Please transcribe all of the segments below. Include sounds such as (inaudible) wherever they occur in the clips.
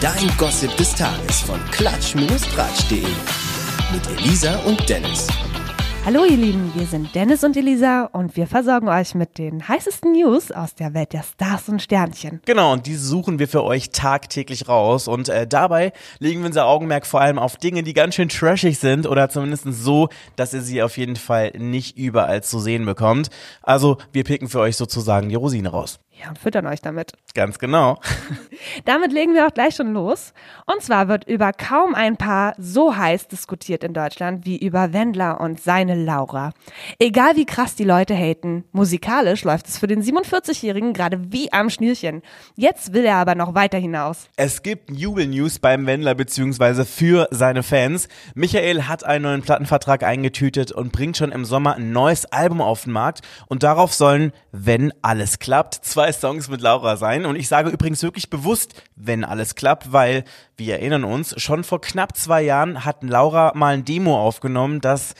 Dein Gossip des Tages von klatsch-tratsch.de. Mit Elisa und Dennis. Hallo ihr Lieben, wir sind Dennis und Elisa und wir versorgen euch mit den heißesten News aus der Welt der Stars und Sternchen. Genau, und diese suchen wir für euch tagtäglich raus und äh, dabei legen wir unser Augenmerk vor allem auf Dinge, die ganz schön trashig sind oder zumindest so, dass ihr sie auf jeden Fall nicht überall zu sehen bekommt. Also wir picken für euch sozusagen die Rosine raus. Ja, und füttern euch damit. Ganz genau. (laughs) Damit legen wir auch gleich schon los. Und zwar wird über kaum ein Paar so heiß diskutiert in Deutschland wie über Wendler und seine Laura. Egal wie krass die Leute haten, musikalisch läuft es für den 47-Jährigen gerade wie am Schnürchen. Jetzt will er aber noch weiter hinaus. Es gibt Jubelnews beim Wendler beziehungsweise für seine Fans. Michael hat einen neuen Plattenvertrag eingetütet und bringt schon im Sommer ein neues Album auf den Markt. Und darauf sollen, wenn alles klappt, zwei zwei Songs mit Laura sein. Und ich sage übrigens wirklich bewusst, wenn alles klappt, weil wir erinnern uns, schon vor knapp zwei Jahren hat Laura mal ein Demo aufgenommen, das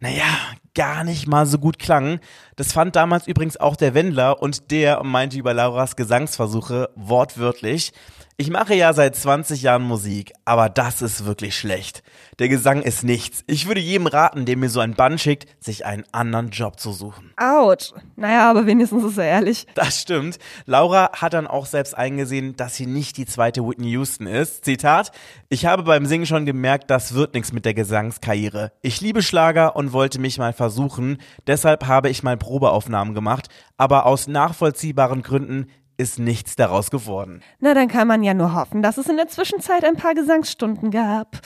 naja, gar nicht mal so gut klang. Das fand damals übrigens auch der Wendler und der meinte über Lauras Gesangsversuche wortwörtlich. Ich mache ja seit 20 Jahren Musik, aber das ist wirklich schlecht. Der Gesang ist nichts. Ich würde jedem raten, der mir so ein Bann schickt, sich einen anderen Job zu suchen. Autsch. Naja, aber wenigstens ist er ehrlich. Das stimmt. Laura hat dann auch selbst eingesehen, dass sie nicht die zweite Whitney Houston ist. Zitat, ich habe beim Singen schon gemerkt, das wird nichts mit der Gesangskarriere. Ich liebe Schlager und wollte mich mal versuchen. Deshalb habe ich mal Probeaufnahmen gemacht. Aber aus nachvollziehbaren Gründen ist nichts daraus geworden. Na, dann kann man ja nur hoffen, dass es in der Zwischenzeit ein paar Gesangsstunden gab.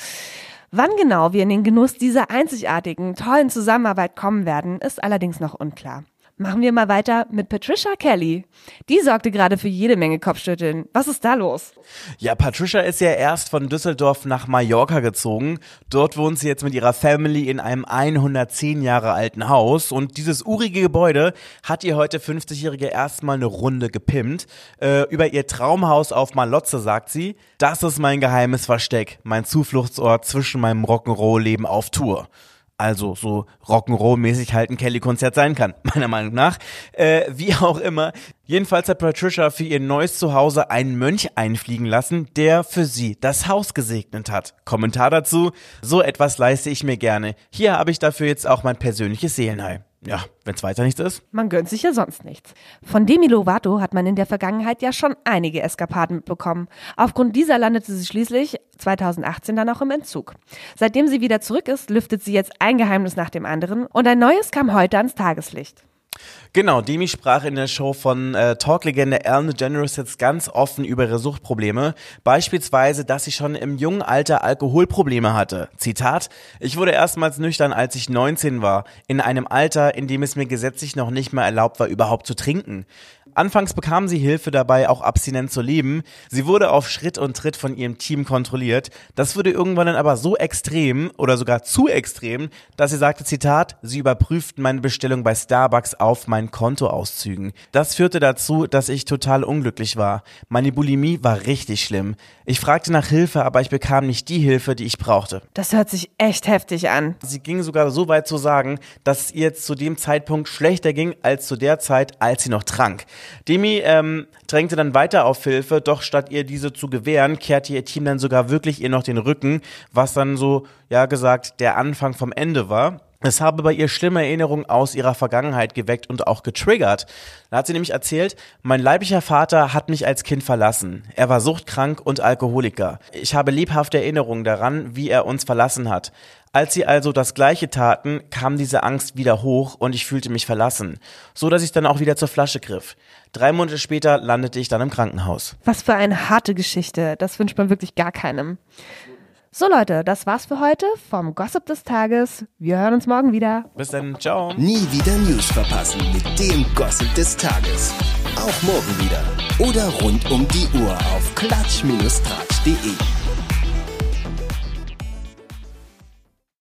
Wann genau wir in den Genuss dieser einzigartigen, tollen Zusammenarbeit kommen werden, ist allerdings noch unklar. Machen wir mal weiter mit Patricia Kelly. Die sorgte gerade für jede Menge Kopfschütteln. Was ist da los? Ja, Patricia ist ja erst von Düsseldorf nach Mallorca gezogen. Dort wohnt sie jetzt mit ihrer Family in einem 110 Jahre alten Haus. Und dieses urige Gebäude hat ihr heute 50-Jährige erstmal eine Runde gepimpt. Äh, über ihr Traumhaus auf Malotze sagt sie, das ist mein geheimes Versteck, mein Zufluchtsort zwischen meinem Rock'n'Roll-Leben auf Tour also so Rock'n'Roll-mäßig halt ein Kelly-Konzert sein kann, (laughs) meiner Meinung nach. Äh, wie auch immer. Jedenfalls hat Patricia für ihr neues Zuhause einen Mönch einfliegen lassen, der für sie das Haus gesegnet hat. Kommentar dazu, so etwas leiste ich mir gerne. Hier habe ich dafür jetzt auch mein persönliches Seelenheil ja, wenn es weiter nichts ist. Man gönnt sich ja sonst nichts. Von Demi Lovato hat man in der Vergangenheit ja schon einige Eskapaden mitbekommen. Aufgrund dieser landete sie schließlich 2018 dann auch im Entzug. Seitdem sie wieder zurück ist, lüftet sie jetzt ein Geheimnis nach dem anderen und ein neues kam heute ans Tageslicht. Genau, Demi sprach in der Show von äh, Talklegende Ellen DeGeneres jetzt ganz offen über ihre Suchtprobleme. Beispielsweise, dass sie schon im jungen Alter Alkoholprobleme hatte. Zitat, ich wurde erstmals nüchtern, als ich 19 war, in einem Alter, in dem es mir gesetzlich noch nicht mehr erlaubt war, überhaupt zu trinken. Anfangs bekam sie Hilfe dabei, auch abstinent zu leben. Sie wurde auf Schritt und Tritt von ihrem Team kontrolliert. Das wurde irgendwann dann aber so extrem oder sogar zu extrem, dass sie sagte, Zitat, sie überprüften meine Bestellung bei Starbucks auf meinen Kontoauszügen. Das führte dazu, dass ich total unglücklich war. Meine Bulimie war richtig schlimm. Ich fragte nach Hilfe, aber ich bekam nicht die Hilfe, die ich brauchte. Das hört sich echt heftig an. Sie ging sogar so weit zu sagen, dass es ihr zu dem Zeitpunkt schlechter ging als zu der Zeit, als sie noch trank. Demi ähm, drängte dann weiter auf Hilfe, doch statt ihr diese zu gewähren, kehrte ihr Team dann sogar wirklich ihr noch den Rücken, was dann so, ja gesagt, der Anfang vom Ende war. Es habe bei ihr schlimme Erinnerungen aus ihrer Vergangenheit geweckt und auch getriggert. Da hat sie nämlich erzählt, mein leiblicher Vater hat mich als Kind verlassen. Er war suchtkrank und Alkoholiker. Ich habe lebhafte Erinnerungen daran, wie er uns verlassen hat. Als sie also das Gleiche taten, kam diese Angst wieder hoch und ich fühlte mich verlassen, so dass ich dann auch wieder zur Flasche griff. Drei Monate später landete ich dann im Krankenhaus. Was für eine harte Geschichte. Das wünscht man wirklich gar keinem. So Leute, das war's für heute vom Gossip des Tages. Wir hören uns morgen wieder. Bis dann, ciao. Nie wieder News verpassen mit dem Gossip des Tages. Auch morgen wieder. Oder rund um die Uhr auf klatsch-tratsch.de.